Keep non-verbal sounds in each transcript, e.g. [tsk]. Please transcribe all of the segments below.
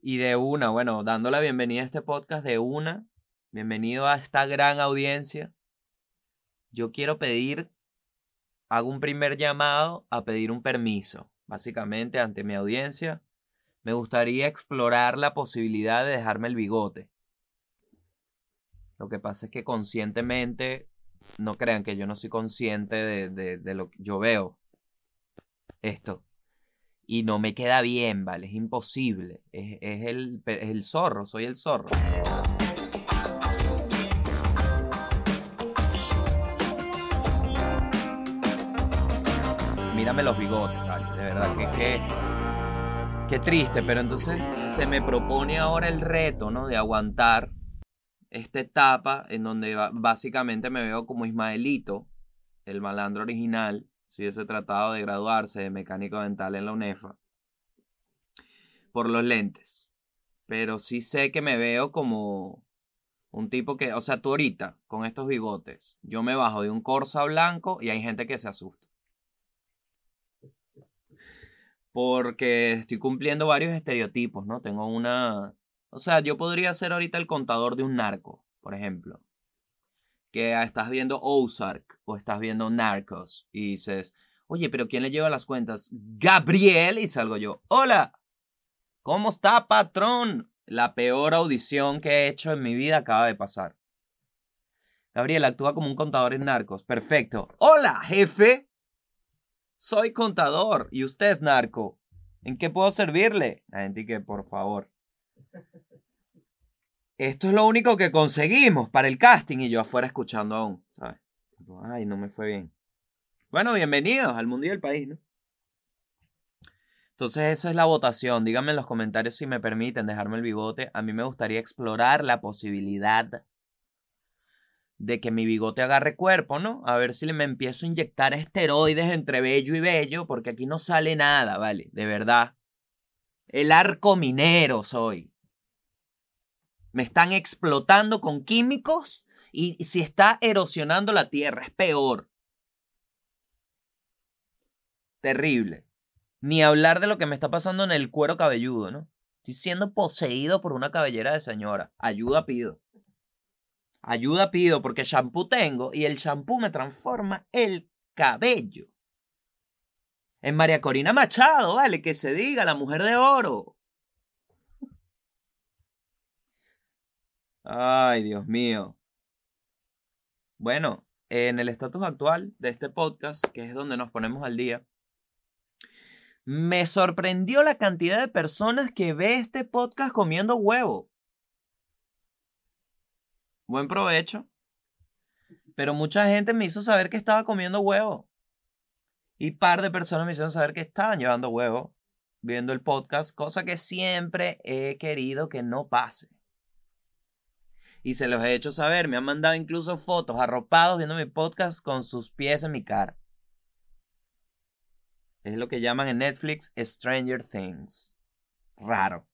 Y de una, bueno, dando la bienvenida a este podcast de una, bienvenido a esta gran audiencia. Yo quiero pedir, hago un primer llamado a pedir un permiso, básicamente ante mi audiencia. Me gustaría explorar la posibilidad de dejarme el bigote. Lo que pasa es que conscientemente, no crean que yo no soy consciente de, de lo que yo veo. Esto y no me queda bien, ¿vale? Es imposible. Es, el, es el zorro, soy el zorro. Mírame los bigotes, ¿vale? De verdad que, que, qué triste, pero entonces se me propone ahora el reto, ¿no? De aguantar esta etapa en donde básicamente me veo como Ismaelito, el malandro original, si hubiese tratado de graduarse de mecánico dental en la UNEFA por los lentes. Pero sí sé que me veo como un tipo que, o sea, tú ahorita con estos bigotes, yo me bajo de un Corsa blanco y hay gente que se asusta. Porque estoy cumpliendo varios estereotipos, ¿no? Tengo una... O sea, yo podría ser ahorita el contador de un narco, por ejemplo que estás viendo Ozark o estás viendo Narcos y dices, oye, pero ¿quién le lleva las cuentas? Gabriel. Y salgo yo, hola, ¿cómo está, patrón? La peor audición que he hecho en mi vida acaba de pasar. Gabriel actúa como un contador en Narcos. Perfecto. Hola, jefe. Soy contador y usted es narco. ¿En qué puedo servirle? La gente que, por favor esto es lo único que conseguimos para el casting y yo afuera escuchando aún, ¿sabes? Ay, no me fue bien. Bueno, bienvenidos al mundo y al país, ¿no? Entonces, eso es la votación. Díganme en los comentarios si me permiten dejarme el bigote. A mí me gustaría explorar la posibilidad de que mi bigote agarre cuerpo, ¿no? A ver si me empiezo a inyectar esteroides entre bello y bello, porque aquí no sale nada, ¿vale? De verdad. El arco minero soy. Me están explotando con químicos y si está erosionando la tierra, es peor. Terrible. Ni hablar de lo que me está pasando en el cuero cabelludo, ¿no? Estoy siendo poseído por una cabellera de señora. Ayuda pido. Ayuda pido porque shampoo tengo y el shampoo me transforma el cabello. En María Corina Machado, vale, que se diga, la mujer de oro. Ay, Dios mío. Bueno, en el estatus actual de este podcast, que es donde nos ponemos al día, me sorprendió la cantidad de personas que ve este podcast comiendo huevo. Buen provecho. Pero mucha gente me hizo saber que estaba comiendo huevo. Y par de personas me hicieron saber que estaban llevando huevo viendo el podcast, cosa que siempre he querido que no pase y se los he hecho saber. Me han mandado incluso fotos arropados viendo mi podcast con sus pies en mi cara. Es lo que llaman en Netflix Stranger Things. Raro.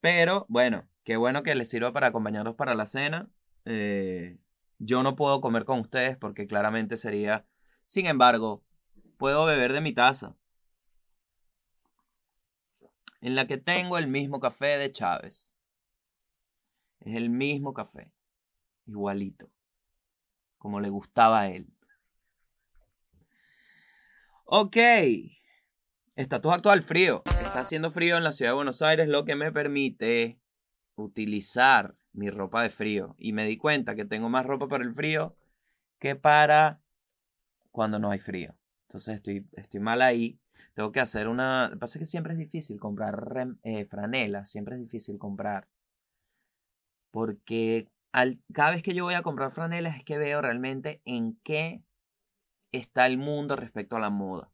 Pero bueno, qué bueno que les sirva para acompañarlos para la cena. Eh, yo no puedo comer con ustedes porque claramente sería... Sin embargo, puedo beber de mi taza. En la que tengo el mismo café de Chávez. Es el mismo café. Igualito. Como le gustaba a él. Ok. Estatus actual frío. Está haciendo frío en la ciudad de Buenos Aires, lo que me permite utilizar mi ropa de frío. Y me di cuenta que tengo más ropa para el frío que para cuando no hay frío. Entonces estoy, estoy mal ahí. Tengo que hacer una... Lo que pasa es que siempre es difícil comprar eh, franela. Siempre es difícil comprar porque al, cada vez que yo voy a comprar franelas es que veo realmente en qué está el mundo respecto a la moda.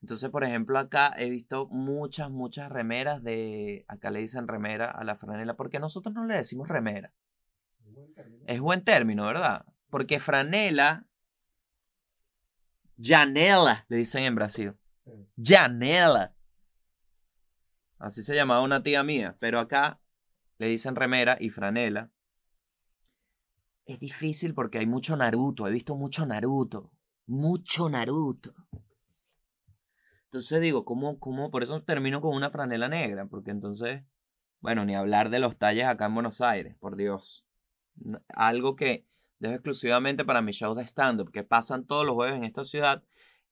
Entonces, por ejemplo, acá he visto muchas, muchas remeras de, acá le dicen remera a la franela, porque nosotros no le decimos remera. Es buen término, ¿verdad? Porque franela, janela, le dicen en Brasil. Janela. Así se llamaba una tía mía. Pero acá le dicen remera y franela. Es difícil porque hay mucho Naruto. He visto mucho Naruto. Mucho Naruto. Entonces digo, ¿cómo, cómo? Por eso termino con una franela negra, porque entonces, bueno, ni hablar de los talles acá en Buenos Aires, por Dios. Algo que dejo exclusivamente para mis shows de stand-up, que pasan todos los jueves en esta ciudad.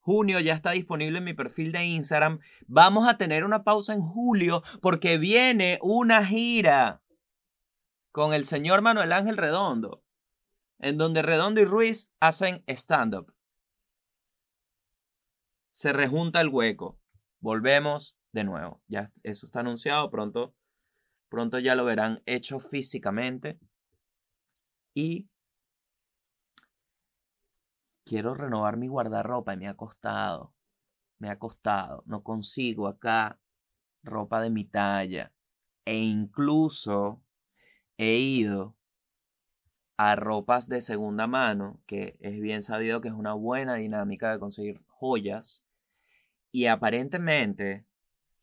Junio ya está disponible en mi perfil de Instagram. Vamos a tener una pausa en julio porque viene una gira con el señor Manuel Ángel Redondo, en donde Redondo y Ruiz hacen stand-up se rejunta el hueco. Volvemos de nuevo. Ya eso está anunciado. Pronto, pronto ya lo verán hecho físicamente. Y quiero renovar mi guardarropa y me ha costado. Me ha costado. No consigo acá ropa de mi talla. E incluso he ido a ropas de segunda mano, que es bien sabido que es una buena dinámica de conseguir joyas y aparentemente,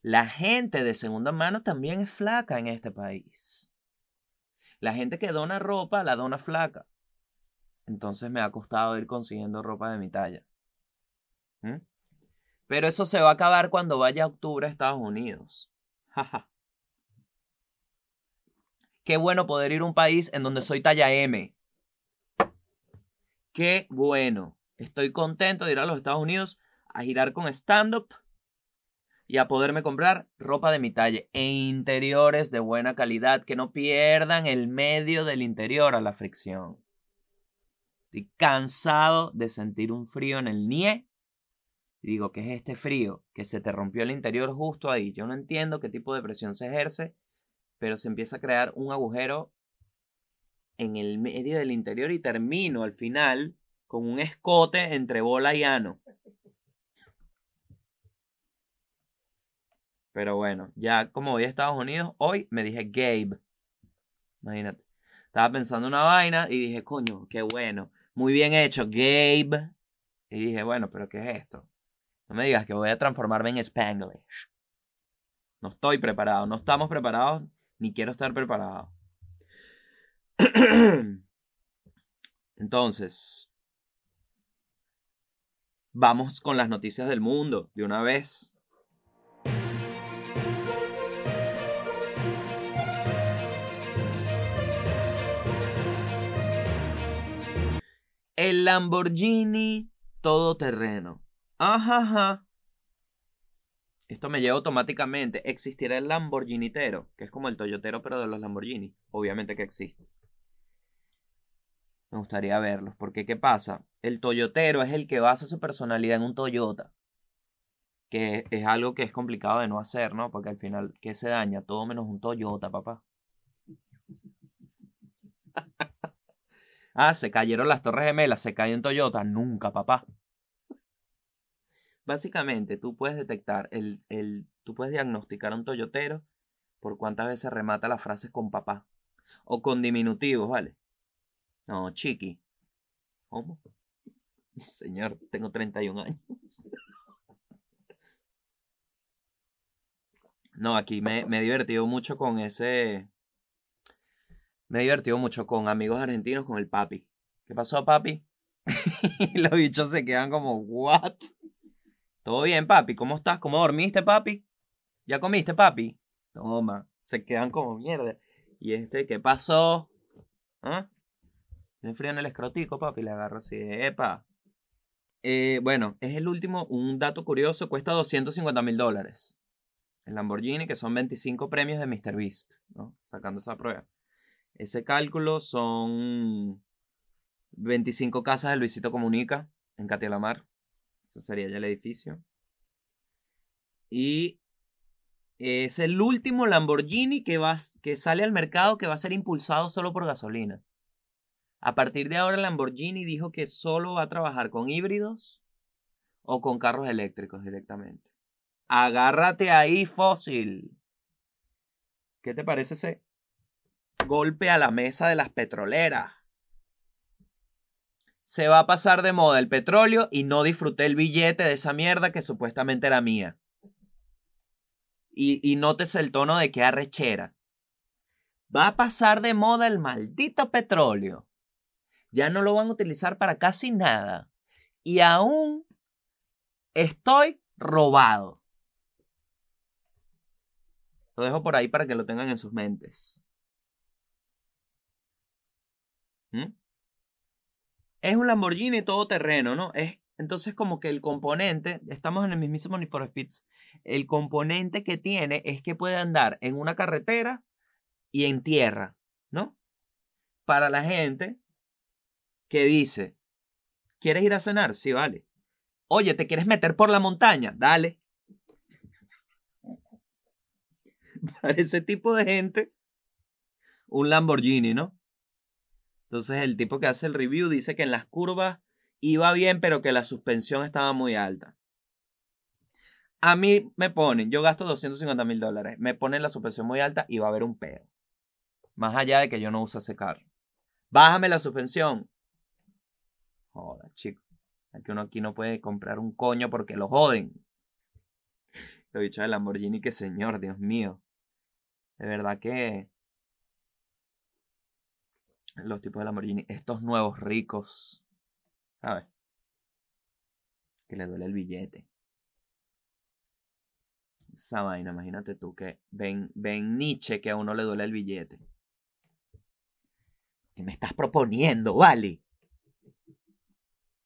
la gente de segunda mano también es flaca en este país. La gente que dona ropa la dona flaca. Entonces me ha costado ir consiguiendo ropa de mi talla. Pero eso se va a acabar cuando vaya a octubre a Estados Unidos. [laughs] Qué bueno poder ir a un país en donde soy talla M. Qué bueno. Estoy contento de ir a los Estados Unidos a girar con stand-up y a poderme comprar ropa de mi talla e interiores de buena calidad que no pierdan el medio del interior a la fricción. Estoy cansado de sentir un frío en el nie. Y digo, ¿qué es este frío? Que se te rompió el interior justo ahí. Yo no entiendo qué tipo de presión se ejerce, pero se empieza a crear un agujero en el medio del interior y termino al final con un escote entre bola y ano. Pero bueno, ya como voy a Estados Unidos, hoy me dije Gabe. Imagínate. Estaba pensando una vaina y dije, coño, qué bueno. Muy bien hecho, Gabe. Y dije, bueno, pero ¿qué es esto? No me digas que voy a transformarme en Spanglish. No estoy preparado, no estamos preparados, ni quiero estar preparado. [clears throat] Entonces, vamos con las noticias del mundo de una vez. El Lamborghini todoterreno. Ajá, Esto me lleva automáticamente. Existirá el Lamborghinitero, que es como el Toyotero, pero de los Lamborghini. Obviamente que existe. Me gustaría verlos, porque ¿qué pasa? El Toyotero es el que basa su personalidad en un Toyota. Que es algo que es complicado de no hacer, ¿no? Porque al final, ¿qué se daña? Todo menos un Toyota, papá. Ah, se cayeron las Torres Gemelas, se cayó en Toyota. Nunca, papá. Básicamente, tú puedes detectar, el, el, tú puedes diagnosticar a un toyotero por cuántas veces remata las frases con papá. O con diminutivos, ¿vale? No, chiqui. ¿Cómo? [laughs] Señor, tengo 31 años. [laughs] No, aquí me, me he divertido mucho con ese, me he divertido mucho con amigos argentinos, con el papi. ¿Qué pasó, papi? [laughs] y los bichos se quedan como, ¿what? ¿Todo bien, papi? ¿Cómo estás? ¿Cómo dormiste, papi? ¿Ya comiste, papi? Toma, se quedan como mierda. Y este, ¿qué pasó? ¿Ah? Tiene frío en el escrotico, papi. Le agarro así, epa. Eh, bueno, es el último, un dato curioso, cuesta 250 mil dólares. El Lamborghini, que son 25 premios de Mr. Beast, ¿no? Sacando esa prueba. Ese cálculo son 25 casas de Luisito Comunica en Catialamar. Ese sería ya el edificio. Y es el último Lamborghini que, va, que sale al mercado que va a ser impulsado solo por gasolina. A partir de ahora Lamborghini dijo que solo va a trabajar con híbridos o con carros eléctricos directamente. Agárrate ahí, fósil. ¿Qué te parece ese golpe a la mesa de las petroleras. Se va a pasar de moda el petróleo y no disfruté el billete de esa mierda que supuestamente era mía. Y, y notes el tono de que arrechera. Va a pasar de moda el maldito petróleo. Ya no lo van a utilizar para casi nada. Y aún estoy robado. Lo dejo por ahí para que lo tengan en sus mentes. ¿Mm? Es un Lamborghini todoterreno, ¿no? Es entonces como que el componente, estamos en el mismísimo Need for Speeds, el componente que tiene es que puede andar en una carretera y en tierra, ¿no? Para la gente que dice, ¿quieres ir a cenar? Sí, vale. Oye, ¿te quieres meter por la montaña? Dale. [laughs] Para ese tipo de gente, un Lamborghini, ¿no? Entonces el tipo que hace el review dice que en las curvas iba bien, pero que la suspensión estaba muy alta. A mí me ponen, yo gasto 250 mil dólares, me ponen la suspensión muy alta y va a haber un pedo. Más allá de que yo no uso ese carro. Bájame la suspensión. Joda, chico. Que uno aquí no puede comprar un coño porque lo joden. Lo dicho de Lamborghini, que señor, Dios mío. De verdad que los tipos de Lamborghini, estos nuevos ricos, ¿sabes? Que le duele el billete. Esa vaina, imagínate tú que ven, ven Nietzsche que a uno le duele el billete. ¿Qué me estás proponiendo, vale?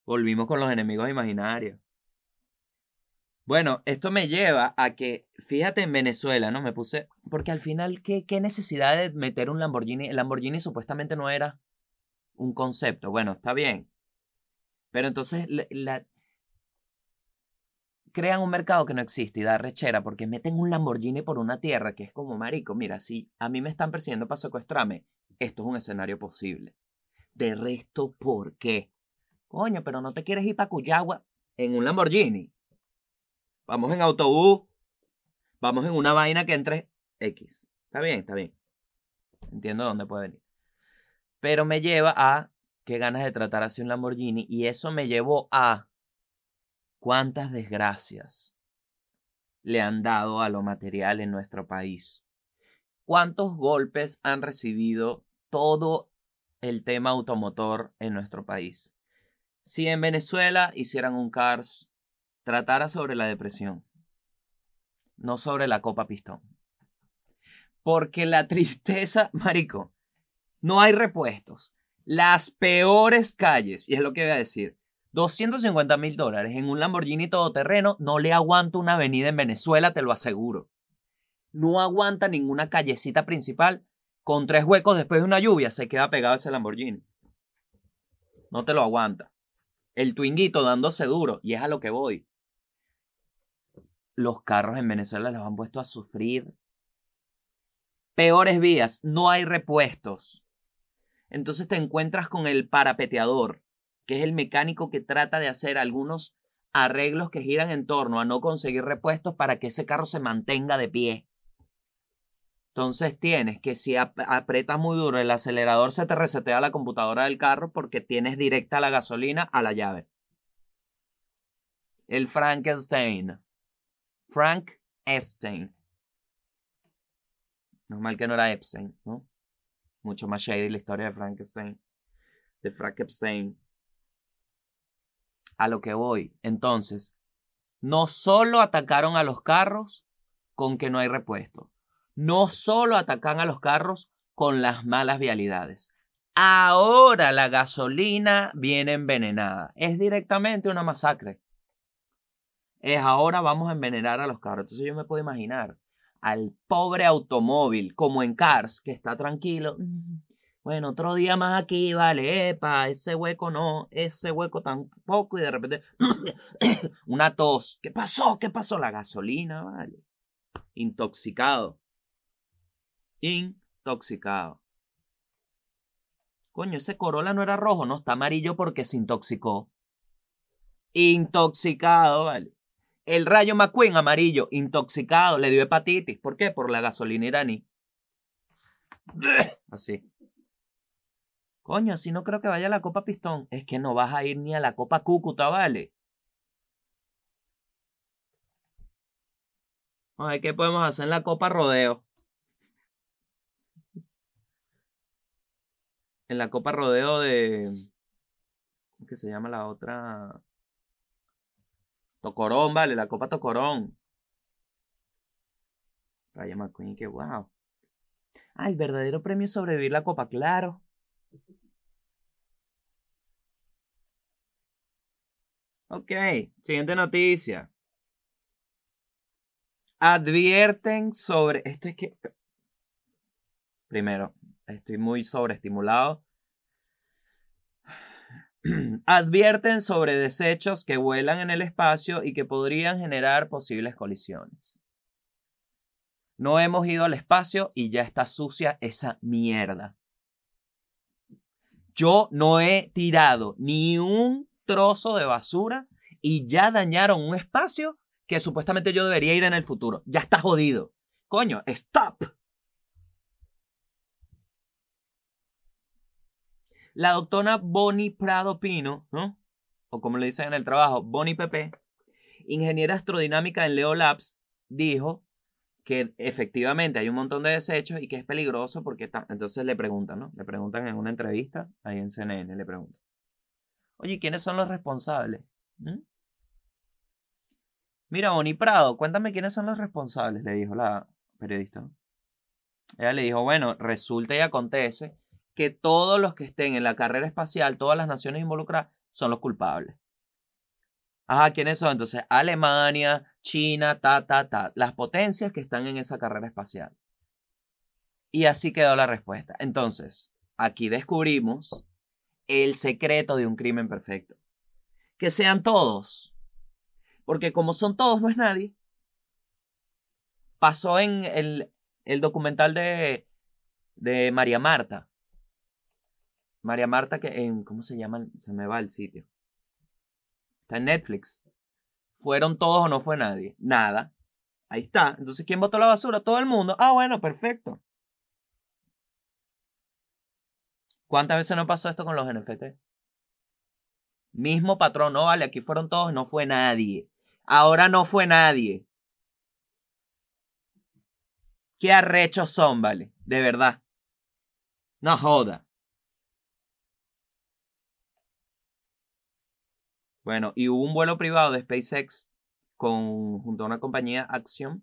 Volvimos con los enemigos imaginarios. Bueno, esto me lleva a que, fíjate en Venezuela, ¿no? Me puse, porque al final, ¿qué, qué necesidad de meter un Lamborghini? El Lamborghini supuestamente no era un concepto. Bueno, está bien. Pero entonces la, crean un mercado que no existe y da rechera porque meten un Lamborghini por una tierra que es como marico. Mira, si a mí me están persiguiendo para secuestrarme, esto es un escenario posible. De resto, ¿por qué? Coño, pero no te quieres ir para Cuyagua en un Lamborghini. Vamos en autobús. Vamos en una vaina que entre X. Está bien, está bien. Entiendo dónde puede venir. Pero me lleva a qué ganas de tratar así un Lamborghini. Y eso me llevó a cuántas desgracias le han dado a lo material en nuestro país. ¿Cuántos golpes han recibido todo el tema automotor en nuestro país? Si en Venezuela hicieran un CARS tratara sobre la depresión, no sobre la copa pistón. Porque la [laughs] tristeza, marico, no hay repuestos. Las peores calles, y es lo que voy a decir, 250 mil dólares en un Lamborghini todoterreno no le aguanta una avenida en Venezuela, te lo aseguro. No aguanta ninguna callecita principal con tres huecos después de una lluvia, se queda pegado ese Lamborghini. No te lo aguanta. El twinguito dándose duro, y es a lo que voy los carros en Venezuela los han puesto a sufrir. Peores vías, no hay repuestos. Entonces te encuentras con el parapeteador, que es el mecánico que trata de hacer algunos arreglos que giran en torno a no conseguir repuestos para que ese carro se mantenga de pie. Entonces tienes que si aprietas muy duro el acelerador se te resetea la computadora del carro porque tienes directa la gasolina a la llave. El Frankenstein. Frank Epstein. Normal que no era Epstein, ¿no? Mucho más shady la historia de Frankenstein. De Frank Epstein. A lo que voy. Entonces, no solo atacaron a los carros con que no hay repuesto. No solo atacan a los carros con las malas vialidades. Ahora la gasolina viene envenenada. Es directamente una masacre es ahora vamos a envenenar a los carros. Entonces yo me puedo imaginar al pobre automóvil, como en Cars, que está tranquilo. Bueno, otro día más aquí, vale, epa, ese hueco no, ese hueco tampoco, y de repente, [coughs] una tos. ¿Qué pasó? ¿Qué pasó? La gasolina, vale. Intoxicado. Intoxicado. Coño, ese Corolla no era rojo, no, está amarillo porque se intoxicó. Intoxicado, vale. El Rayo McQueen amarillo, intoxicado, le dio hepatitis. ¿Por qué? Por la gasolina iraní. [coughs] Así. Coño, así no creo que vaya a la Copa Pistón. Es que no vas a ir ni a la Copa Cúcuta, ¿vale? A ver qué podemos hacer en la Copa Rodeo. En la Copa Rodeo de. ¿Cómo que se llama la otra? Tocorón, vale, la Copa Tocorón. Rayo McQueen, que wow. Ah, el verdadero premio sobrevivir la Copa, claro. Ok, siguiente noticia. Advierten sobre. Esto es que. Primero, estoy muy sobreestimulado. [clears throat] Advierten sobre desechos que vuelan en el espacio y que podrían generar posibles colisiones. No hemos ido al espacio y ya está sucia esa mierda. Yo no he tirado ni un trozo de basura y ya dañaron un espacio que supuestamente yo debería ir en el futuro. Ya está jodido. Coño, stop. La doctora Bonnie Prado Pino, ¿no? O como le dicen en el trabajo, Bonnie Pepe, ingeniera astrodinámica en Leo Labs, dijo que efectivamente hay un montón de desechos y que es peligroso porque está... Entonces le preguntan, ¿no? Le preguntan en una entrevista, ahí en CNN, le preguntan. Oye, ¿quiénes son los responsables? ¿Mm? Mira, Bonnie Prado, cuéntame quiénes son los responsables, le dijo la periodista. Ella le dijo, bueno, resulta y acontece que todos los que estén en la carrera espacial, todas las naciones involucradas, son los culpables. Ajá, ¿quiénes son? Entonces, Alemania, China, ta, ta, ta, las potencias que están en esa carrera espacial. Y así quedó la respuesta. Entonces, aquí descubrimos el secreto de un crimen perfecto. Que sean todos porque como son todos, no es nadie. Pasó en el, documental de, de María Marta. María Marta, que en. ¿Cómo se llama? Se me va el sitio. Está en Netflix. ¿Fueron todos o no fue nadie? Nada. Ahí está. Entonces, ¿quién votó la basura? Todo el mundo. Ah, bueno, perfecto. ¿Cuántas veces no pasó esto con los NFT? Mismo patrón, no vale, aquí fueron todos, no fue nadie. Ahora no fue nadie. Qué arrechos son, vale. De verdad. No joda. Bueno, y hubo un vuelo privado de SpaceX con, junto a una compañía Axiom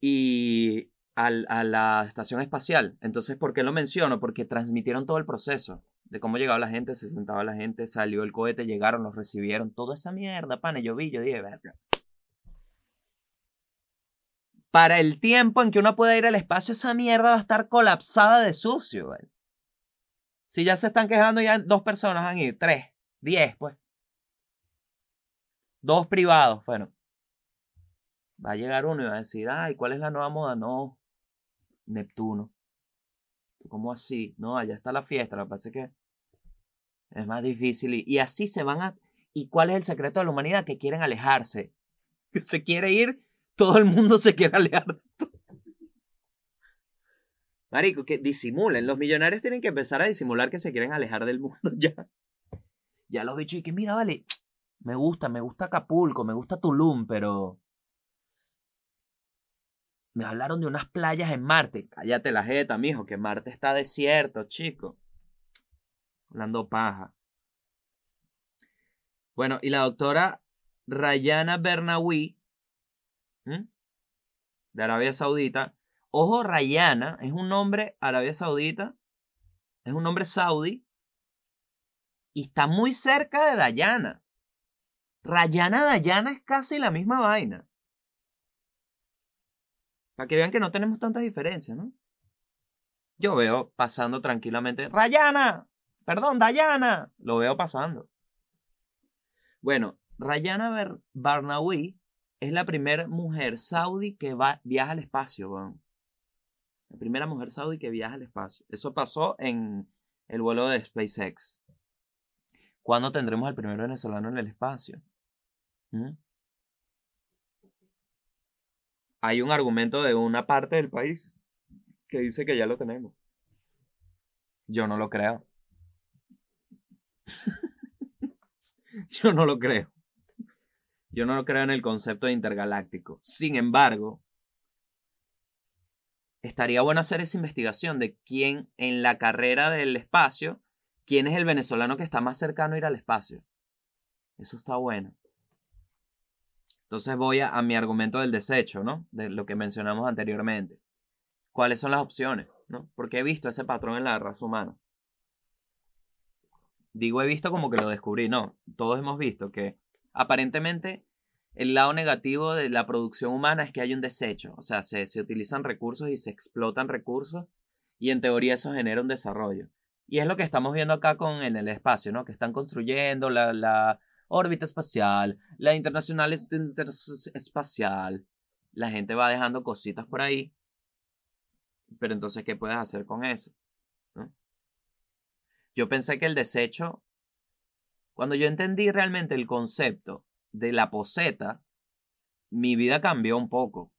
y a la estación espacial. Entonces, ¿por qué lo menciono? Porque transmitieron todo el proceso de cómo llegaba la gente, se sentaba la gente, salió el cohete, llegaron, los recibieron, toda esa mierda, pana, yo vi, yo dije, verga. Para el tiempo en que uno pueda ir al espacio, esa mierda va a estar colapsada de sucio, güey. Si ya se están quejando, ya dos personas han ido, tres, diez, pues. Dos privados, bueno. Va a llegar uno y va a decir, ay, ¿cuál es la nueva moda? No, Neptuno. ¿Cómo así? No, allá está la fiesta. Lo que pasa es que es más difícil. Y, así se van a... ¿Y cuál es el secreto de la humanidad? Que quieren alejarse. [laughs] Que se quiere ir, todo el mundo se quiere alejar. Marico, que disimulen. Los millonarios tienen que empezar a disimular que se quieren alejar del mundo [laughs] ya. Ya los bichos y que mira, vale, [tsk] me gusta, me gusta Acapulco, me gusta Tulum, pero me hablaron de unas playas en Marte. Cállate la jeta, mijo, que Marte está desierto, chico. Hablando paja. Bueno, y la doctora Rayana Bernawi, de Arabia Saudita. Ojo, Rayana es un nombre Arabia Saudita, es un nombre saudí y está muy cerca de Dayana. Rayana Dayana es casi la misma vaina. Para que vean que no tenemos tantas diferencias, ¿no? Yo veo pasando tranquilamente. Rayana, perdón, Dayana. Lo veo pasando. Bueno, Rayana Barnawi es la primera mujer saudí que va, viaja al espacio. La primera mujer saudí que viaja al espacio. Eso pasó en el vuelo de SpaceX. ¿Cuándo tendremos al primer venezolano en el espacio? ¿Mm? hay un argumento de una parte del país que dice que ya lo tenemos. Yo no lo creo. [laughs] Yo no lo creo. Yo no lo creo en el concepto de intergaláctico. Sin embargo, estaría bueno hacer esa investigación de quién en la carrera del espacio, quién es el venezolano que está más cercano a ir al espacio. Eso está bueno. Entonces voy a, mi argumento del desecho, ¿no? De lo que mencionamos anteriormente. ¿Cuáles son las opciones? ¿no? Porque he visto ese patrón en la raza humana. Digo he visto como que lo descubrí, no. Todos hemos visto que aparentemente el lado negativo de la producción humana es que hay un desecho. O sea, se, se utilizan recursos y se explotan recursos y en teoría eso genera un desarrollo. Y es lo que estamos viendo acá con en el espacio, ¿no? Que están construyendo la, la órbita espacial, la internacional espacial. La gente va dejando cositas por ahí. Pero entonces, ¿qué puedes hacer con eso? Yo pensé que el desecho, cuando yo entendí realmente el concepto de la poseta, mi vida cambió un poco.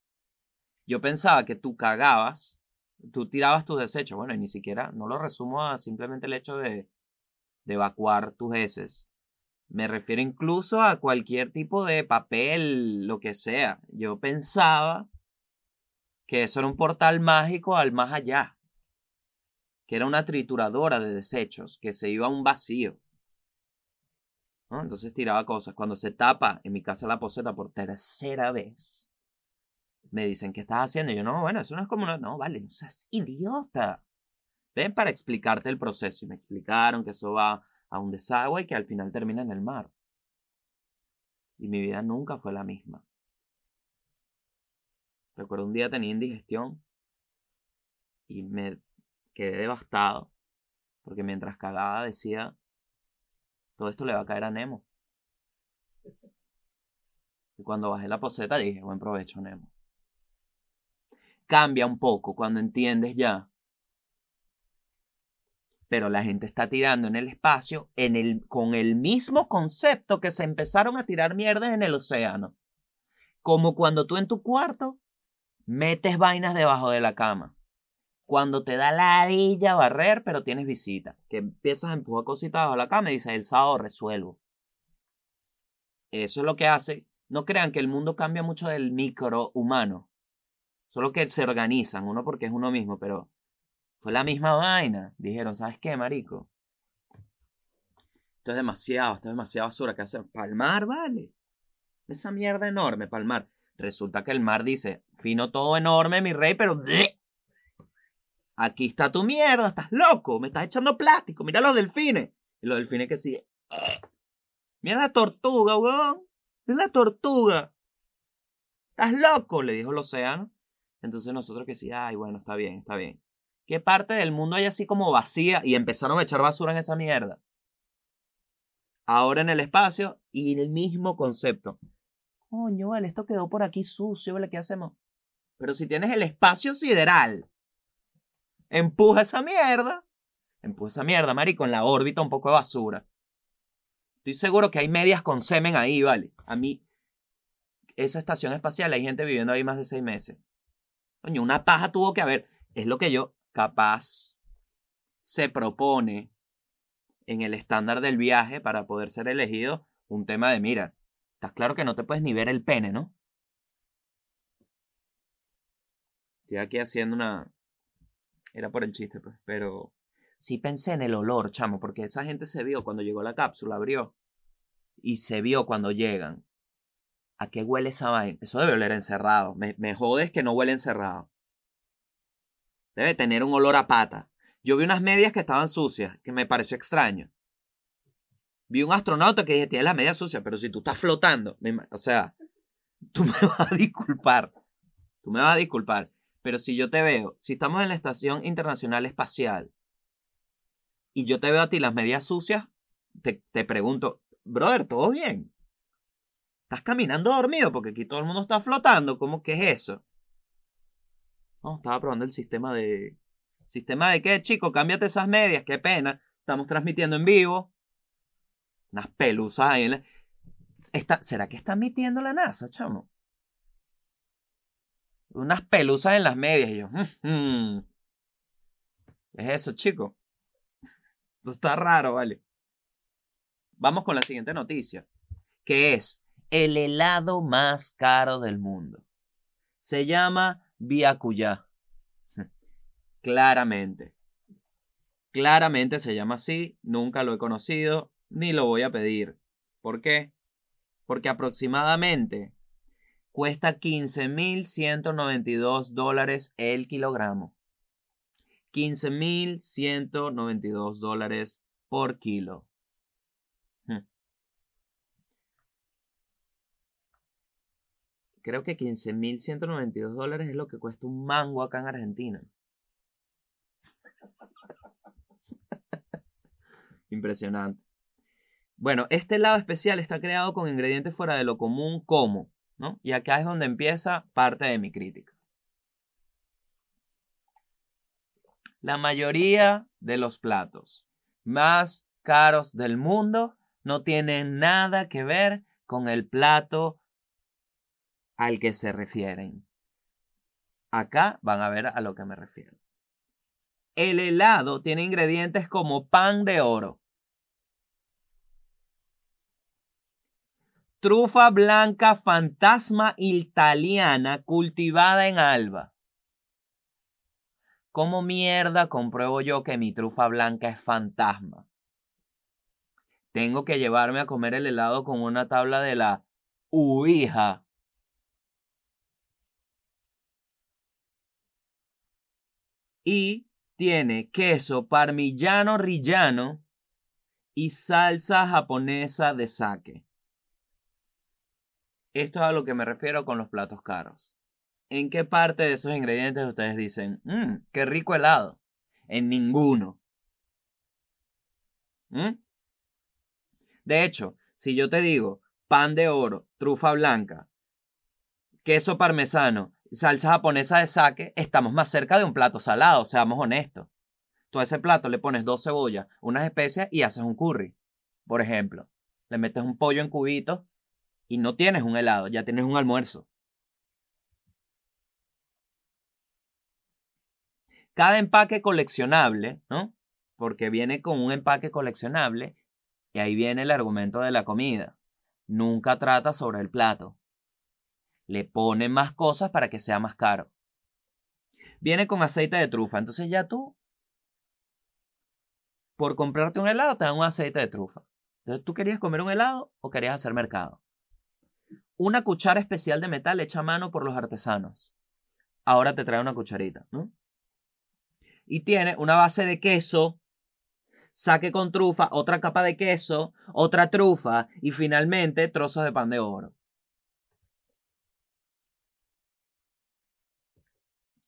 Yo pensaba que tú cagabas, tú tirabas tus desechos, bueno, y ni siquiera, no lo resumo a simplemente el hecho de, de evacuar tus heces. Me refiero incluso a cualquier tipo de papel, lo que sea. Yo pensaba que eso era un portal mágico al más allá, que era una trituradora de desechos, que se iba a un vacío. Entonces tiraba cosas. Cuando se tapa en mi casa la poseta por tercera vez, me dicen, ¿qué estás haciendo? Y yo, no, bueno, eso no es como una... No, vale, no seas idiota. Ven para explicarte el proceso. Y me explicaron que eso va a un desagüe y que al final termina en el mar. Y mi vida nunca fue la misma. Recuerdo un día tenía indigestión y me quedé devastado porque mientras cagaba decía, todo esto le va a caer a Nemo. Y cuando bajé la poseta dije, buen provecho, Nemo. Cambia un poco cuando entiendes ya. Pero la gente está tirando en el espacio en el, con el mismo concepto que se empezaron a tirar mierdas en el océano. Como cuando tú en tu cuarto metes vainas debajo de la cama. Cuando te da la ladilla barrer, pero tienes visita. Que empiezas a empujar cositas bajo la cama y dices, el sábado resuelvo. Eso es lo que hace. No crean que el mundo cambia mucho del micro humano. Solo que se organizan, uno porque es uno mismo, pero fue la misma vaina. Dijeron, ¿sabes qué, marico? Esto es demasiado, esto es demasiado basura. ¿Qué hacer? Palmar, vale. Esa mierda enorme, palmar. Resulta que el mar dice, fino todo enorme, mi rey, pero... Aquí está tu mierda, estás loco, me estás echando plástico, mira los delfines. Y los delfines que siguen. Mira la tortuga, weón. Mira la tortuga. Estás loco, le dijo el océano. Entonces nosotros que sí, ay, bueno, está bien, está bien. ¿Qué parte del mundo hay así como vacía? Y empezaron a echar basura en esa mierda. Ahora en el espacio y el mismo concepto. Coño, vale, esto quedó por aquí sucio, vale, ¿qué hacemos? Pero si tienes el espacio sideral, empuja esa mierda. Empuja esa mierda, marico, en la órbita un poco de basura. Estoy seguro que hay medias con semen ahí, vale. A mí, esa estación espacial, hay gente viviendo ahí más de seis meses. Una paja tuvo que haber. Es lo que yo, capaz, se propone en el estándar del viaje para poder ser elegido un tema de, mira, Estás claro que no te puedes ni ver el pene, ¿no? Estoy aquí haciendo una... Era por el chiste, pues, pero... Sí pensé en el olor, chamo, porque esa gente se vio cuando llegó la cápsula, abrió. Y se vio cuando llegan. ¿A qué huele esa vaina? Eso debe oler encerrado. Me, jodes que no huele encerrado. Debe tener un olor a pata. Yo vi unas medias que estaban sucias, que me pareció extraño. Vi un astronauta que tiene la media sucia, pero si tú estás flotando, o sea, [laughs] tú me vas a disculpar. Tú me vas a disculpar. Pero si yo te veo, si estamos en la Estación Internacional Espacial y yo te veo a ti las medias sucias, te, te pregunto, brother, ¿todo bien? ¿Estás caminando dormido? Porque aquí todo el mundo está flotando. ¿Cómo que es eso? No, estaba probando el sistema de... ¿Sistema de qué, chico? Cámbiate esas medias, qué pena. Estamos transmitiendo en vivo. Unas pelusas ahí en la... ¿Será que está metiendo la NASA, chamo? Unas pelusas en las medias. Y yo, es eso, chico. Eso está raro, ¿vale? Vamos con la siguiente noticia, que es el helado más caro del mundo. Se llama Viacuyá. [laughs] Claramente. Claramente se llama así, nunca lo he conocido, ni lo voy a pedir. ¿Por qué? Porque aproximadamente cuesta 15.192 dólares el kilogramo. 15.192 dólares por kilo. Creo que 15.192 dólares es lo que cuesta un mango acá en Argentina. [laughs] Impresionante. Bueno, este helado especial está creado con ingredientes fuera de lo común como, ¿no? Y acá es donde empieza parte de mi crítica. La mayoría de los platos más caros del mundo no tienen nada que ver con el plato al que se refieren. Acá van a ver a lo que me refiero. El helado tiene ingredientes como pan de oro, trufa blanca fantasma italiana cultivada en Alba. ¿Cómo mierda compruebo yo que mi trufa blanca es fantasma? Tengo que llevarme a comer el helado con una tabla de la Ouija. Y tiene queso parmigiano rillano y salsa japonesa de sake. Esto es a lo que me refiero con los platos caros. ¿En qué parte de esos ingredientes ustedes dicen, mmm, qué rico helado? En ninguno. ¿Mm? De hecho, si yo te digo pan de oro, trufa blanca, queso parmesano, salsa japonesa de sake, estamos más cerca de un plato salado, seamos honestos. Tú a ese plato le pones dos cebollas, unas especias y haces un curry. Por ejemplo, le metes un pollo en cubitos y no tienes un helado, ya tienes un almuerzo. Cada empaque coleccionable, ¿no? Porque viene con un empaque coleccionable y ahí viene el argumento de la comida. Nunca trata sobre el plato. Le pone más cosas para que sea más caro. Viene con aceite de trufa, entonces ya tú, por comprarte un helado, te dan un aceite de trufa. Entonces, ¿tú querías comer un helado o querías hacer mercado? una cuchara especial de metal hecha a mano por los artesanos. Ahora te trae una cucharita, ¿no? Y tiene una base de queso, saque con trufa, otra capa de queso, otra trufa y finalmente trozos de pan de oro.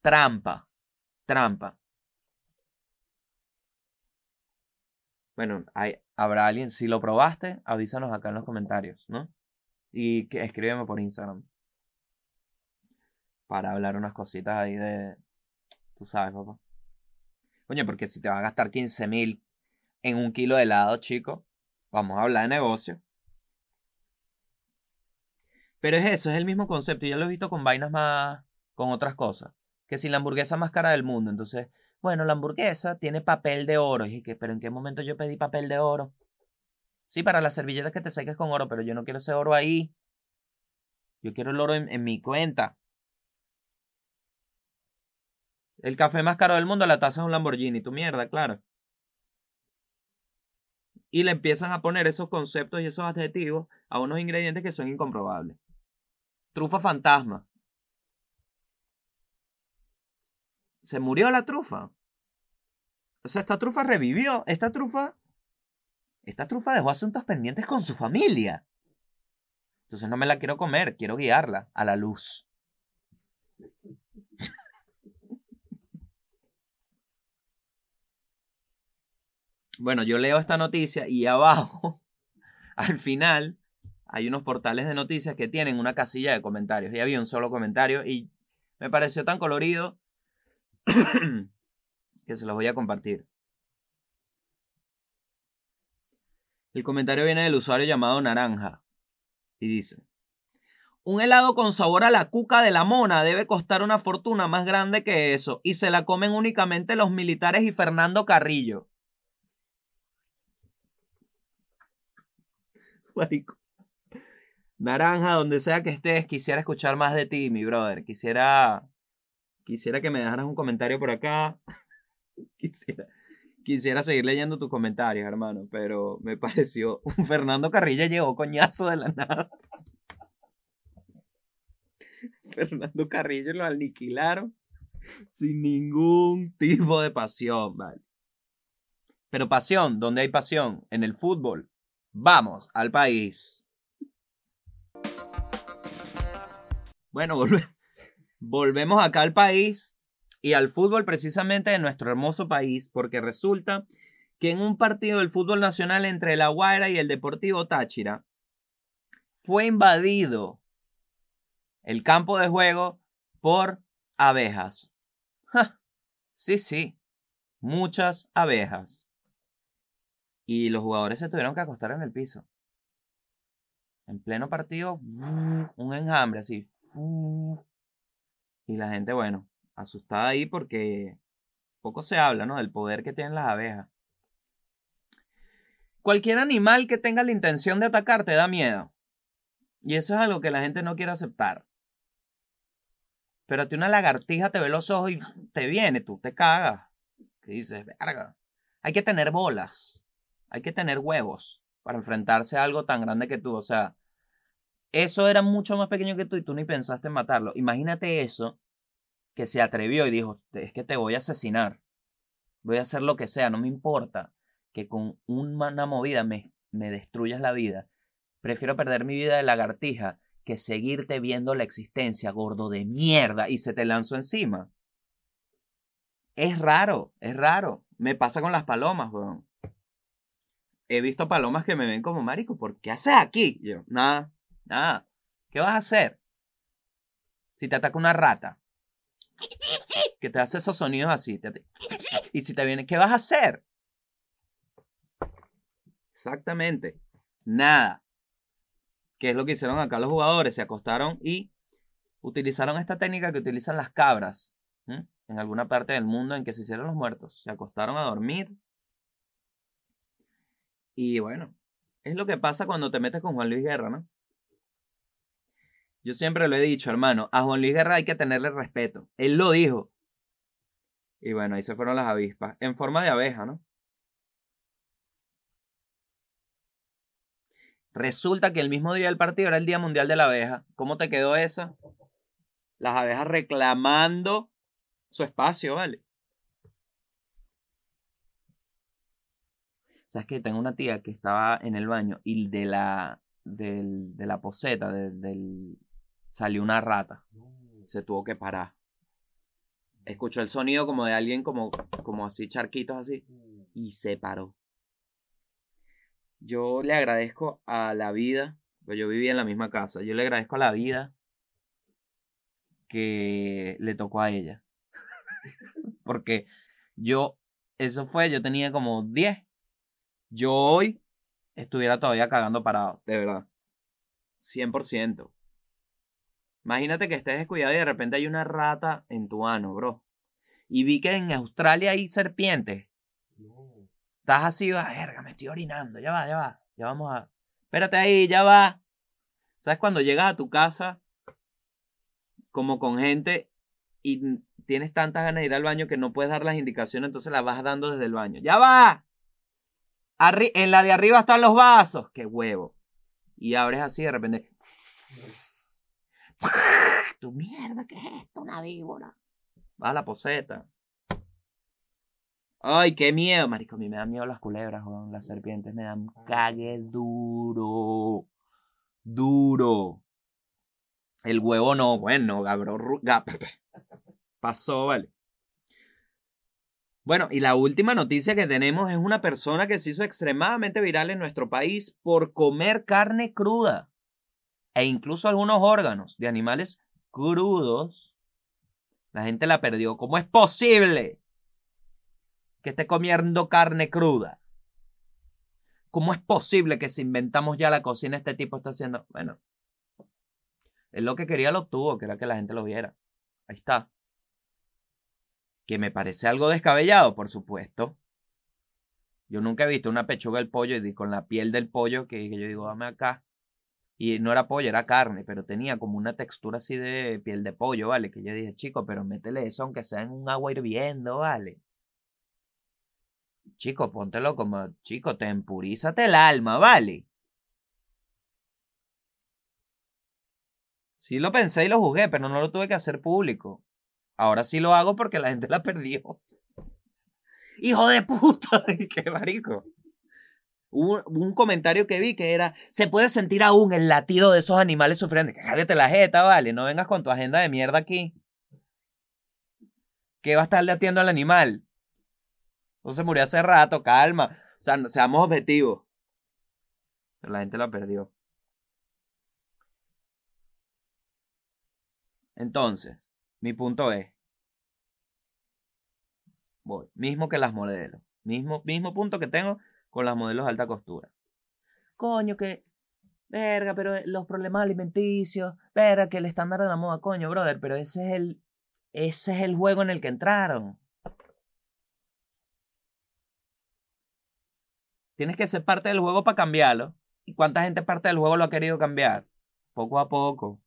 Trampa, trampa. Bueno, hay, habrá alguien, si lo probaste, avísanos acá en los comentarios, ¿no? Y que, escríbeme por Instagram. Para hablar unas cositas ahí de. Tú sabes, papá. Coño, porque si te va a gastar 15 mil en un kilo de helado, chico, vamos a hablar de negocio. Pero es eso, es el mismo concepto. Yo lo he visto con vainas más. con otras cosas. Que si la hamburguesa más cara del mundo, entonces, bueno, la hamburguesa tiene papel de oro. Y que, pero ¿en qué momento yo pedí papel de oro? Sí, para las servilletas que te seques con oro, pero yo no quiero ese oro ahí. Yo quiero el oro en, mi cuenta. El café más caro del mundo, la taza es un Lamborghini. Tu mierda, claro. Y le empiezan a poner esos conceptos y esos adjetivos a unos ingredientes que son incomprobables. Trufa fantasma. Se murió la trufa. O sea, esta trufa revivió. Esta trufa esta trufa dejó asuntos pendientes con su familia. Entonces no me la quiero comer, quiero guiarla a la luz. [laughs] Bueno, yo leo esta noticia y abajo, [laughs] al final, hay unos portales de noticias que tienen una casilla de comentarios. Y había un solo comentario y me pareció tan colorido [clears throat] que se los voy a compartir. El comentario viene del usuario llamado Naranja y dice, un helado con sabor a la cuca de la mona debe costar una fortuna más grande que eso y se la comen únicamente los militares y Fernando Carrillo. [laughs] Naranja, donde sea que estés, quisiera escuchar más de ti, mi brother. Quisiera, quisiera que me dejaras un comentario por acá. [laughs] quisiera, Quisiera seguir leyendo tus comentarios, hermano, pero me pareció. [laughs] Fernando Carrilla llegó coñazo de la nada. [laughs] Fernando Carrillo lo aniquilaron sin ningún tipo de pasión, ¿vale? Pero pasión, ¿dónde hay pasión? En el fútbol. Vamos al país. Bueno, volvemos acá al país y al fútbol precisamente de nuestro hermoso país, porque resulta que en un partido del fútbol nacional entre La Guaira y el Deportivo Táchira fue invadido el campo de juego por abejas. Sí, sí, muchas abejas. Y los jugadores se tuvieron que acostar en el piso. En pleno partido, un enjambre así. Y la gente, bueno, asustada ahí porque poco se habla, ¿no? Del poder que tienen las abejas. Cualquier animal que tenga la intención de atacar te da miedo. Y eso es algo que la gente no quiere aceptar. Pero a ti una lagartija te ve los ojos y te viene, tú te cagas. ¿Qué dices? Verga. Hay que tener bolas. Hay que tener huevos para enfrentarse a algo tan grande que tú. O sea, eso era mucho más pequeño que tú y tú ni pensaste en matarlo. Imagínate eso que se atrevió y dijo, es que te voy a asesinar. Voy a hacer lo que sea, no me importa que con una movida me, me destruyas la vida. Prefiero perder mi vida de lagartija que seguirte viendo la existencia, gordo de mierda, y se te lanzó encima. Es raro, es raro. Me pasa con las palomas, weón. He visto palomas que me ven como marico, ¿por qué haces aquí? Yo, nada, nada. ¿Qué vas a hacer? Si te ataca una rata, que te hace esos sonidos así, y si te viene, ¿qué vas a hacer? Exactamente, nada. ¿Qué es lo que hicieron acá los jugadores? Se acostaron y utilizaron esta técnica que utilizan las cabras en alguna parte del mundo en que se hicieron los muertos. Se acostaron a dormir. Y bueno, es lo que pasa cuando te metes con Juan Luis Guerra, ¿no? Yo siempre lo he dicho, hermano, a Juan Luis Guerra hay que tenerle respeto. Él lo dijo. Y bueno, ahí se fueron las avispas, en forma de abeja, ¿no? Resulta que el mismo día del partido era el Día Mundial de la Abeja. ¿Cómo te quedó esa? Las abejas reclamando su espacio, ¿vale? ¿Sabes qué? Tengo una tía que estaba en el baño y de la, de la poseta del, salió una rata. Se tuvo que parar. Escuchó el sonido como de alguien como, como así, charquitos así. Y se paró. Yo le agradezco a la vida, pues yo vivía en la misma casa, yo le agradezco a la vida que le tocó a ella. [laughs] Porque yo, eso fue, yo tenía como 10. Yo hoy estuviera todavía cagando parado, de verdad. 100%. Imagínate que estés descuidado y de repente hay una rata en tu ano, bro. Y vi que en Australia hay serpientes. Estás así, va, verga, me estoy orinando, ya va, ya va, ya vamos a... Espérate ahí, ya va. ¿Sabes cuando llegas a tu casa como con gente y tienes tantas ganas de ir al baño que no puedes dar las indicaciones, entonces las vas dando desde el baño. ¡Ya va! en la de arriba están los vasos. ¡Qué huevo! Y abres así de repente. ¡Tu mierda! ¿Qué es esto? Una víbora. Va a la poseta. Ay, qué miedo, marico. A mí me dan miedo las culebras, Las serpientes me dan cague duro. Duro. El huevo no, bueno, gabro, pasó, vale. Bueno, y la última noticia que tenemos es una persona que se hizo extremadamente viral en nuestro país por comer carne cruda e incluso algunos órganos de animales crudos. La gente la perdió. ¿Cómo es posible? que esté comiendo carne cruda. ¿Cómo es posible que si inventamos ya la cocina este tipo está haciendo? Bueno, es lo que quería lo obtuvo, que era que la gente lo viera. Ahí está. Que me parece algo descabellado, por supuesto. Yo nunca he visto una pechuga del pollo y con la piel del pollo que, que yo digo, dame acá. Y no era pollo, era carne, pero tenía como una textura así de piel de pollo, ¿vale? Que yo dije, chico, pero métele eso aunque sea en un agua hirviendo, ¿vale? Chico, póntelo como, chico, te empurízate el alma, ¿vale? Sí lo pensé y lo juzgué, pero no lo tuve que hacer público. Ahora sí lo hago porque la gente la perdió. [laughs] ¡Hijo de puta! [laughs] ¡Qué marico! Hubo un comentario que vi que era, se puede sentir aún el latido de esos animales sufriendo. Cállate la jeta, vale, no vengas con tu agenda de mierda aquí. ¿Qué va a estar latiendo al animal? No se murió hace rato, calma. O sea, seamos objetivos. Pero la gente la perdió. Entonces, mi punto es. Voy. Mismo que las modelos. Mismo, mismo punto que tengo con las modelos de alta costura. Coño, que. Verga, pero los problemas alimenticios. Verga, que el estándar de la moda, coño, brother. Pero ese es el. Ese es el juego en el que entraron. Tienes que ser parte del juego para cambiarlo. ¿Y cuánta gente parte del juego lo ha querido cambiar? Poco a poco.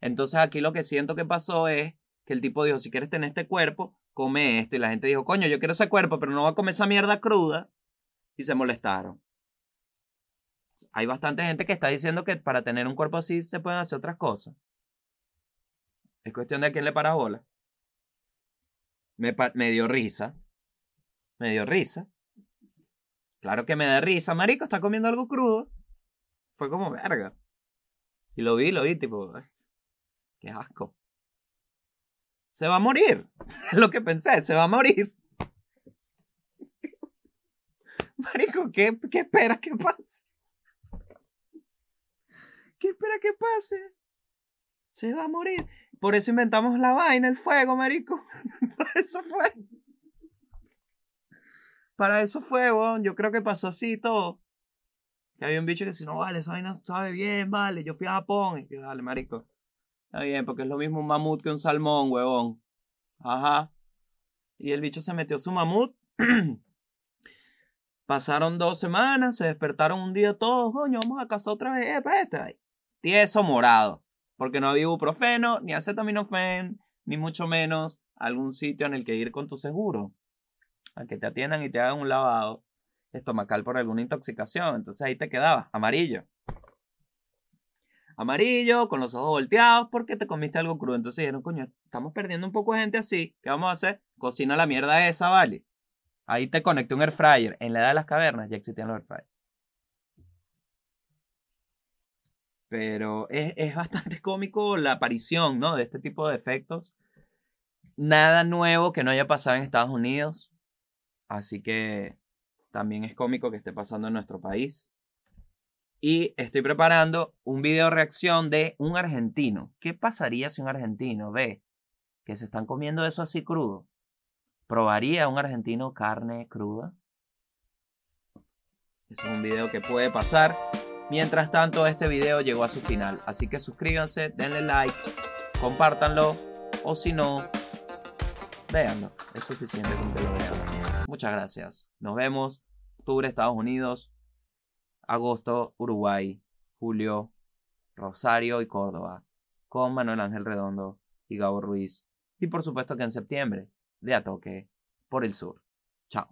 Entonces aquí lo que siento que pasó es que el tipo dijo, si quieres tener este cuerpo, come esto. Y la gente dijo, coño, yo quiero ese cuerpo, pero no voy a comer esa mierda cruda. Y se molestaron. Hay bastante gente que está diciendo que para tener un cuerpo así se pueden hacer otras cosas. Es cuestión de a quién le para bola. Me, me dio risa. Me dio risa. Claro que me da risa, marico, está comiendo algo crudo. Fue como verga. Y lo vi, lo vi, tipo, qué asco. Se va a morir. [laughs] Es lo que pensé, se va a morir. Marico, ¿qué, qué espera que pase? ¿Qué espera que pase? Se va a morir. Por eso inventamos la vaina, el fuego, marico. [laughs] Por eso fue. Para eso fue, weón. Yo creo que pasó así todo. Que había un bicho que si no, vale, esa vaina sabe bien, vale. Yo fui a Japón. Y que, dale, marico. Está bien, porque es lo mismo un mamut que un salmón, huevón. Ajá. Y el bicho se metió su mamut. [clears throat] Pasaron dos semanas, se despertaron un día todos, coño, vamos a casa otra vez, este Tieso morado. Porque no había ibuprofeno, ni acetaminofén, ni mucho menos algún sitio en el que ir con tu seguro a que te atiendan y te hagan un lavado estomacal por alguna intoxicación. Entonces ahí te quedaba, amarillo. Amarillo, con los ojos volteados, porque te comiste algo crudo. Entonces dijeron, coño, estamos perdiendo un poco de gente así. ¿Qué vamos a hacer? Cocina la mierda esa, ¿vale? Ahí te conecté un air fryer. En la edad de las cavernas ya existían los air fryers. Pero es, es bastante [laughs] cómico la aparición, ¿no? De este tipo de efectos. Nada nuevo que no haya pasado en Estados Unidos. Así que también es cómico que esté pasando en nuestro país. Y estoy preparando un video reacción de un argentino. ¿Qué pasaría si un argentino ve que se están comiendo eso así crudo? ¿Probaría un argentino carne cruda? Es un video que puede pasar. Mientras tanto, este video llegó a su final. Así que suscríbanse, denle like, compártanlo. O si no, véanlo. Es suficiente con que lo vean. Muchas gracias. Nos vemos. Octubre, Estados Unidos. Agosto, Uruguay. Julio, Rosario y Córdoba. Con Manuel Ángel Redondo y Gabo Ruiz. Y por supuesto que en septiembre, de a toque, por el sur. Chao.